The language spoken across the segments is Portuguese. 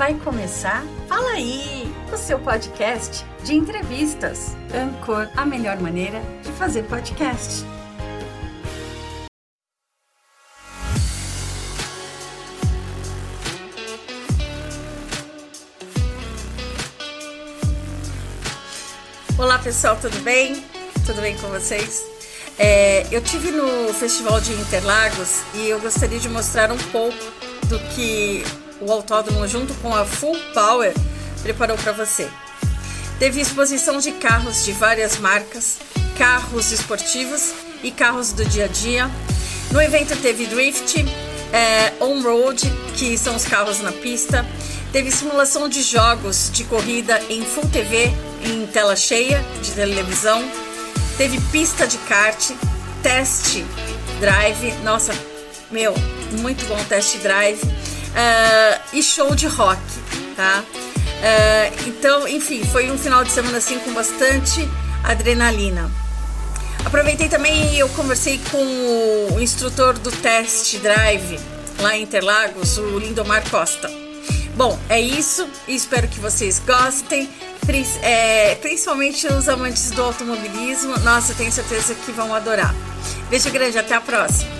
Vai começar? Fala aí! O seu podcast de entrevistas. Ancor, a melhor maneira de fazer podcast. Olá pessoal, tudo bem? Tudo bem com vocês? É, eu tive no Festival de Interlagos e eu gostaria de mostrar um pouco do que o autódromo, junto com a Full Power, preparou para você. Teve exposição de carros de várias marcas, carros esportivos e carros do dia a dia. No evento teve drift, é, on-road, que são os carros na pista. Teve simulação de jogos de corrida em Full TV, em tela cheia de televisão. Teve pista de kart, test drive. Nossa, meu, muito bom test drive uh, e show de rock, tá? Uh, então, enfim, foi um final de semana assim com bastante adrenalina. Aproveitei também e eu conversei com o instrutor do test drive lá em Interlagos, o Lindomar Costa. Bom, é isso. Espero que vocês gostem. É, principalmente os amantes do automobilismo. Nossa, tenho certeza que vão adorar. Beijo grande, até a próxima.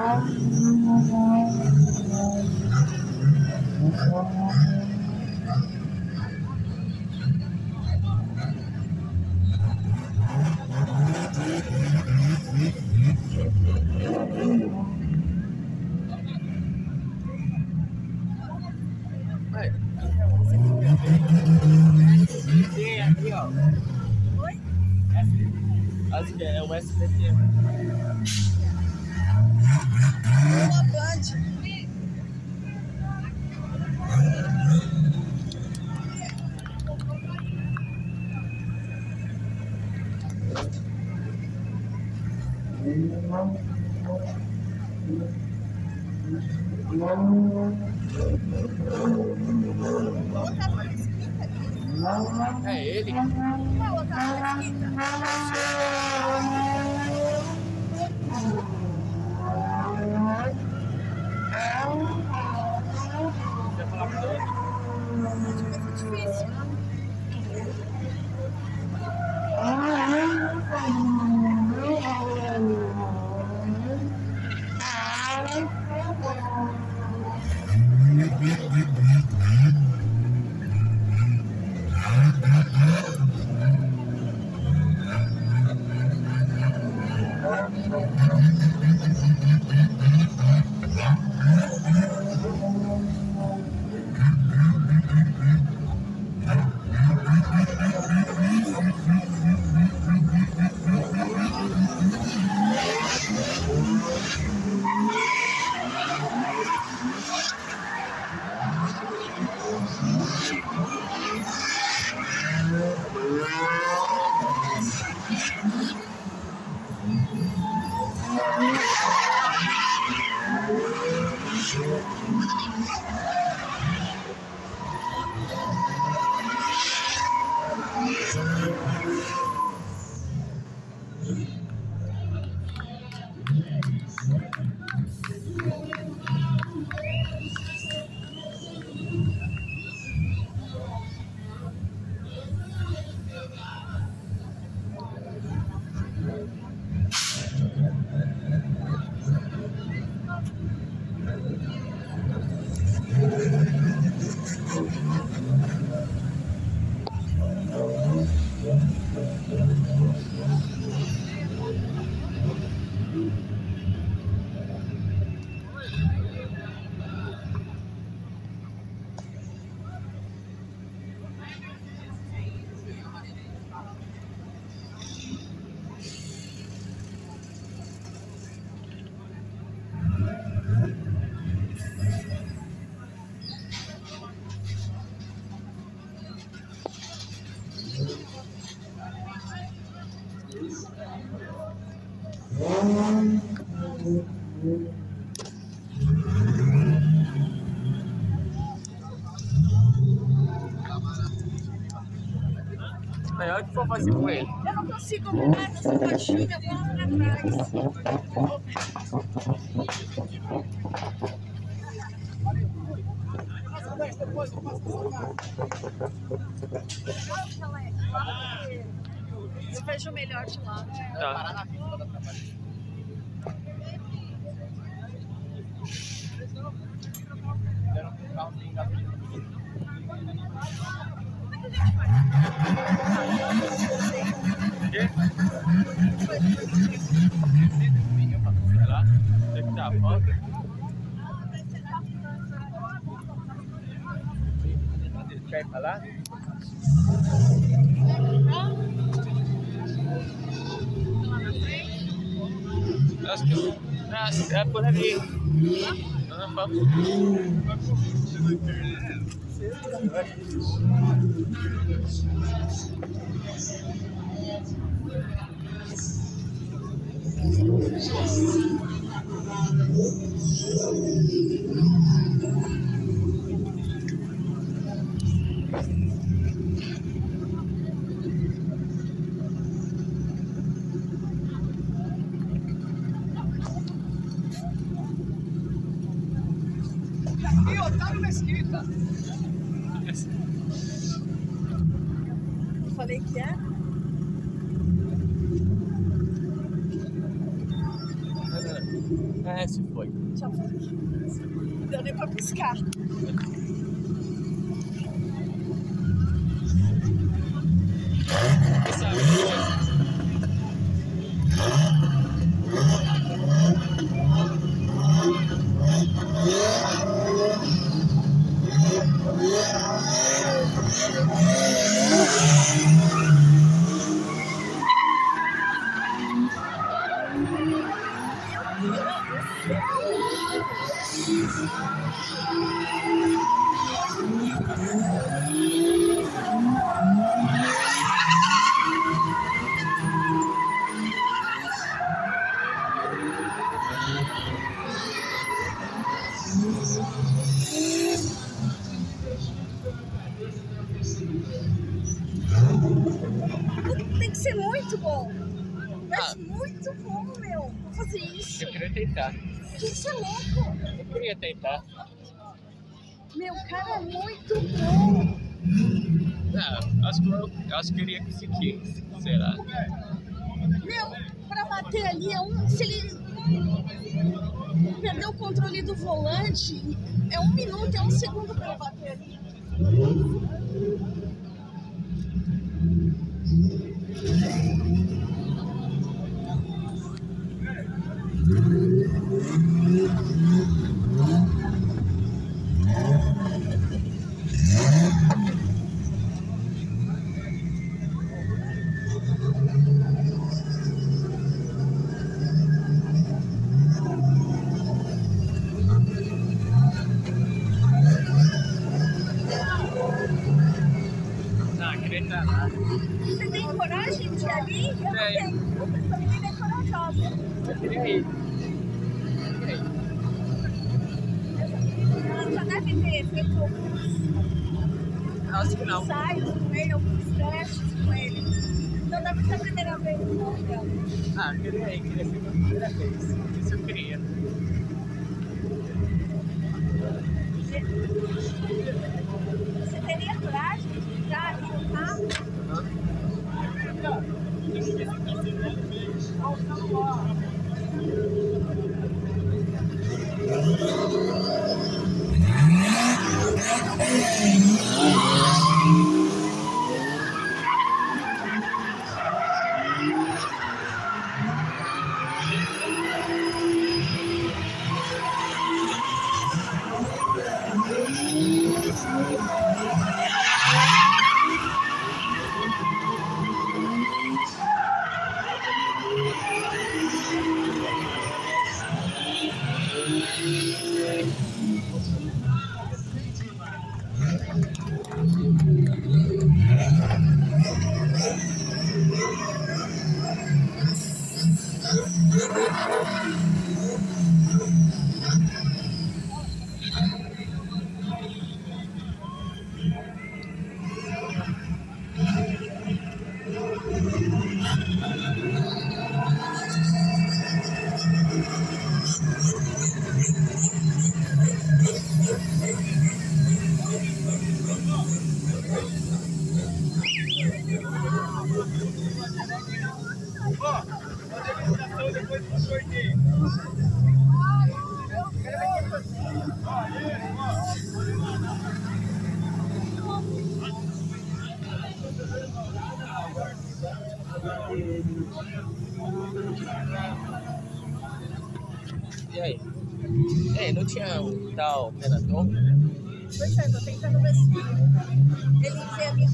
Thank you. É ele. Melhor que for fazer com ele. Eu não consigo mudar essa caixinha, vou pra trás. Eu vejo melhor de lá. Tá. Sei lá. Tem que dar a foto. Quer falar? Acho que acho, é por ali. Ah, vamos. Eu falei que é. É, se foi. Foi. Não deu nem pra piscar. Meu, cara é muito bom. Não, acho que eu, acho que iria conseguir. Será? Meu, pra bater ali é um. Se ele perder o controle do volante, é um minuto, é um segundo pra bater ali. Ir ali? Eu não Tenho. tenho. Essa menina é corajosa. Eu queria ir. Eu queria ir. deve ter feito alguns Acho que não. ensaios com ele, alguns testes com ele. Então deve ser a primeira vez que eu Ah, queria ir, queria ser a primeira vez. Isso eu queria. Oh, E aí? Ei, não tinha um tal Renator? Pois é, tô tentando ver se ele vê a minha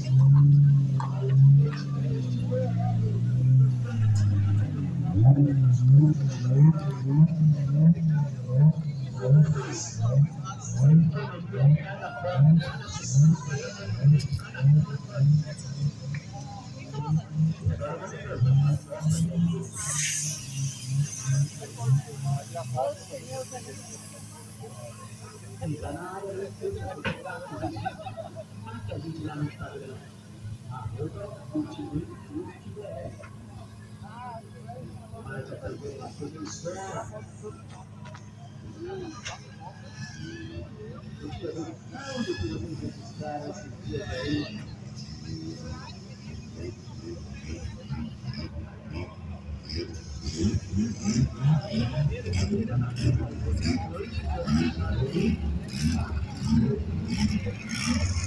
E aí, vai? Calma, Alexandre. calma,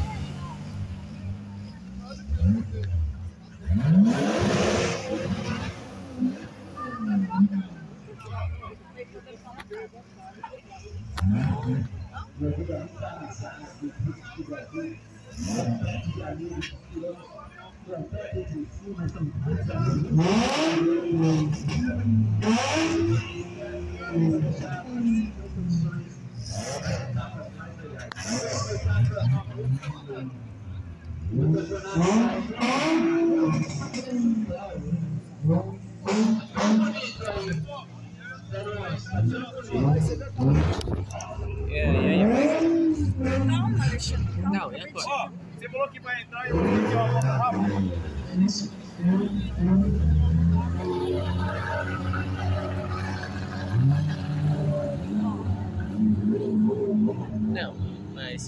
Não, e agora? Ó, você falou que vai entrar e eu vou ter uma volta rápida.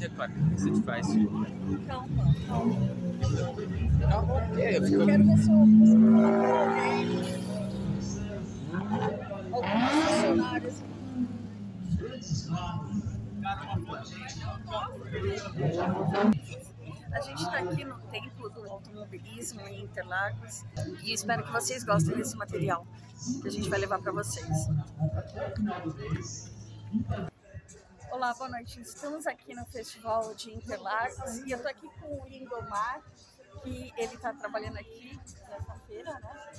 O que você faz? Calma, calma. Calma, eu Eu fico... quero ver se eu. A gente está aqui no Templo do Automobilismo em Interlagos e espero que vocês gostem desse material que a gente vai levar para vocês. Olá, boa noite. Estamos aqui no Festival de Interlagos e eu estou aqui com o Lindomar, que ele está trabalhando aqui nessa feira, né?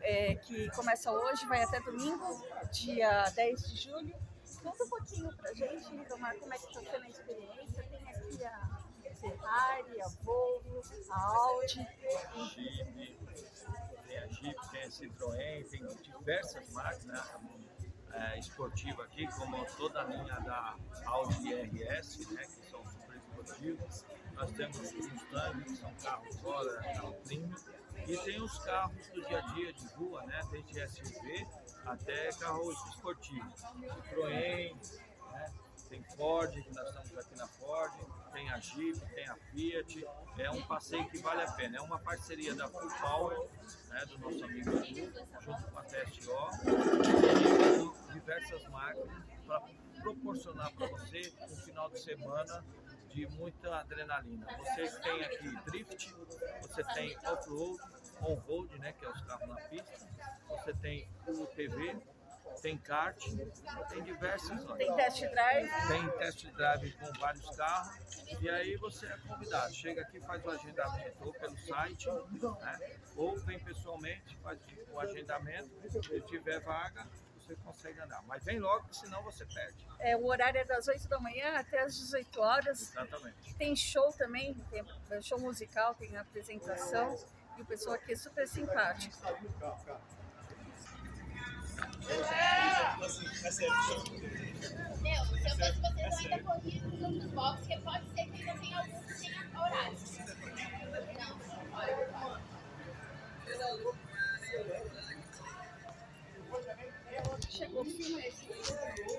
é, que começa hoje, vai até domingo, dia 10 de julho. Conta um pouquinho pra gente, Lindomar, como é que está sendo a experiência. Tem aqui a Ferrari, a Volvo, a Audi. Jeep, tem a Jeep, tem a Citroën, tem diversas máquinas é, esportivas aqui, como toda a linha da Audi RS, né, que são super esportivos. Nós temos os Mustang, que são carros fora, carro premium. E tem os carros do dia a dia de rua, né, desde SUV até carros esportivos. Citroën, né, tem Ford, que nós estamos aqui na Ford, tem a Jeep, tem a Fiat. É um passeio que vale a pena. É uma parceria da Full Power, né, do nosso amigo Edu, junto com a TSO, diversas marcas para proporcionar para você um final de semana de muita adrenalina. Você tem aqui drift, você tem off-road, on-road, né, que é os carros na pista, você tem o TV, tem kart, tem diversas Tem test drive? Tem test drive com vários carros. E aí você é convidado. Chega aqui, faz o agendamento ou pelo site, né? ou vem pessoalmente, faz o agendamento. Se tiver vaga, você consegue andar. Mas vem logo, senão você perde. É, o horário é das 8 da manhã até as 18 horas. Exatamente. Tem show também, tem show musical, tem apresentação. E o pessoal aqui é super simpático. Meu, se eu fosse vocês, eu ainda corria nos outros boxes, porque pode ser que ainda tenha algum que tenha horário. Não, Chegou o esse.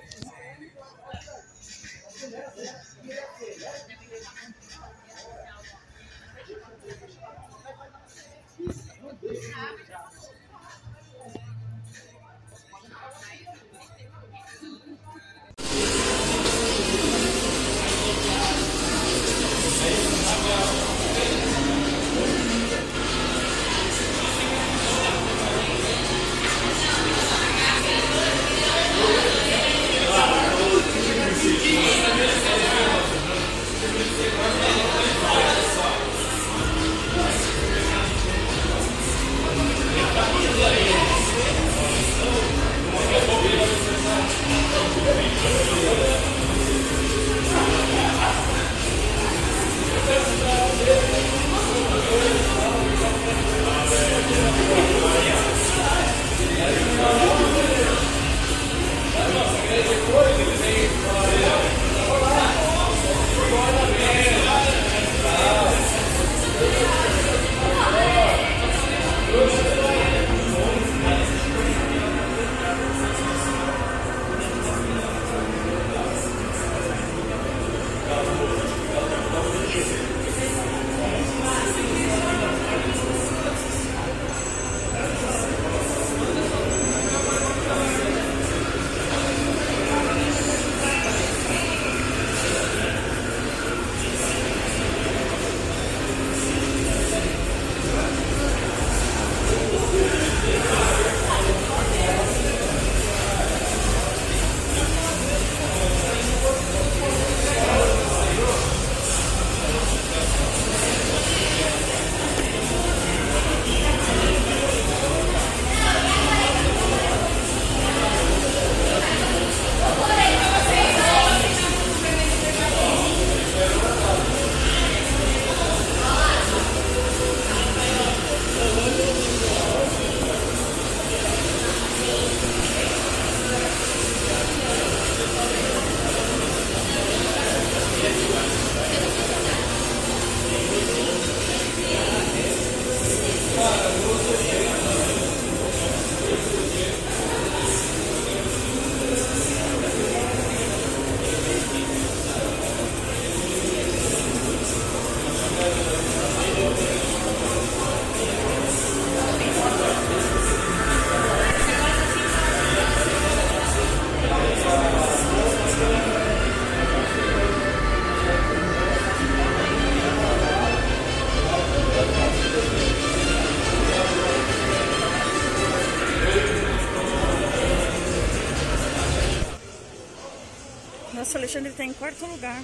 Está em quarto lugar.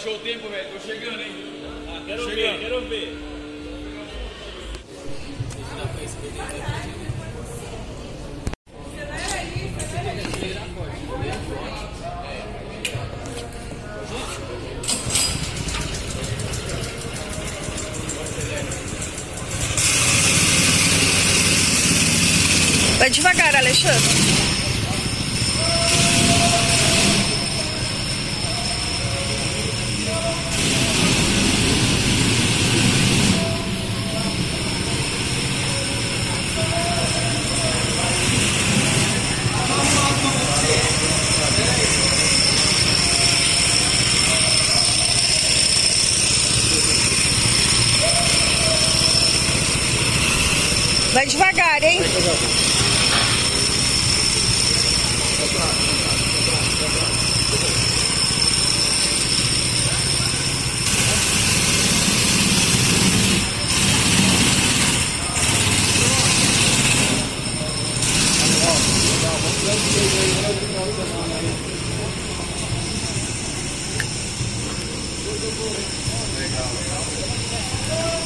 Achou o tempo, velho? Tô chegando, hein? Ah, quero Chegando. ver, quero ver. Vai devagar, Alexandre. Vai devagar, hein?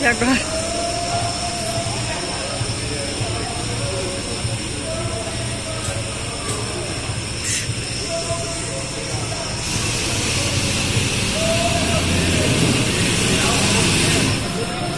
E agora?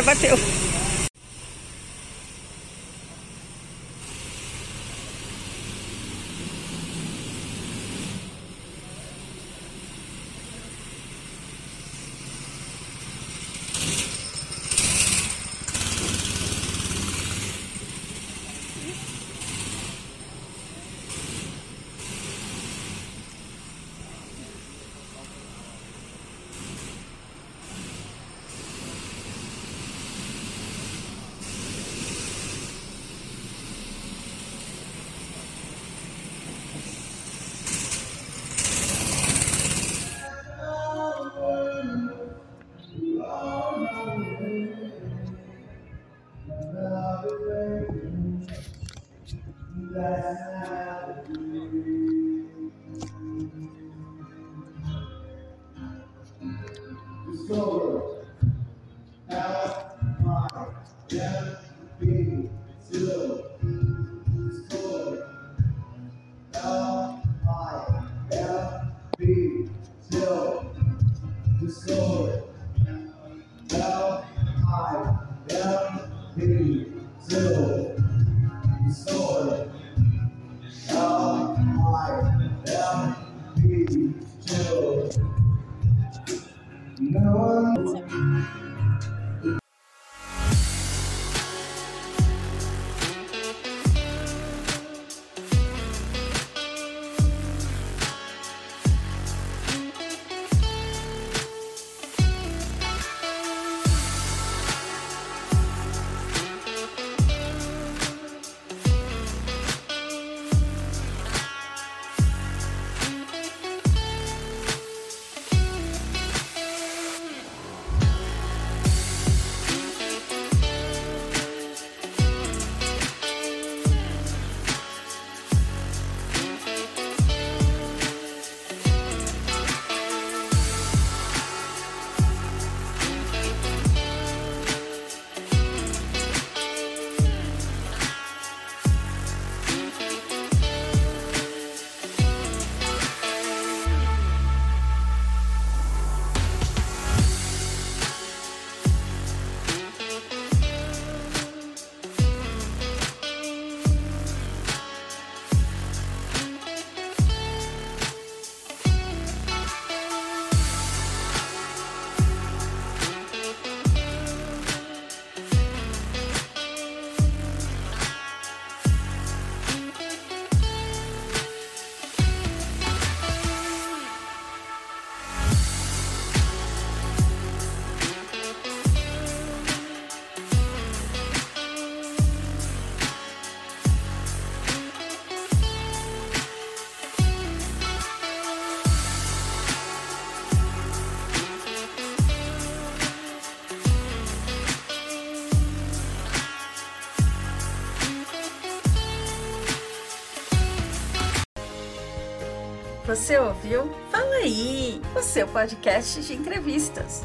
agora bateu. silver. Você ouviu? Fala aí, o seu podcast de entrevistas.